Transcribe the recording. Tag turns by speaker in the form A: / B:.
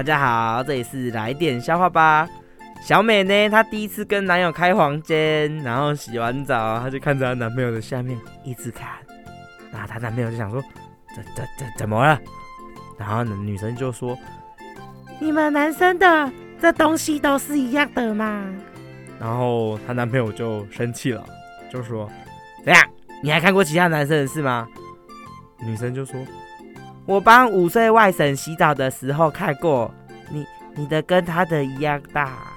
A: 大家好，这里是来点笑话吧。小美呢，她第一次跟男友开房间，然后洗完澡，她就看着她男朋友的下面一直看。然后她男朋友就想说：怎怎怎怎么了？然后女生就说：你们男生的这东西都是一样的吗？然后她男朋友就生气了，就说：怎样？你还看过其他男生的事吗？女生就说：我帮五岁外甥洗澡的时候看过，你你的跟他的一样大。